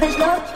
feel this love.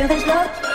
Feel this love.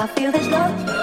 I feel this love.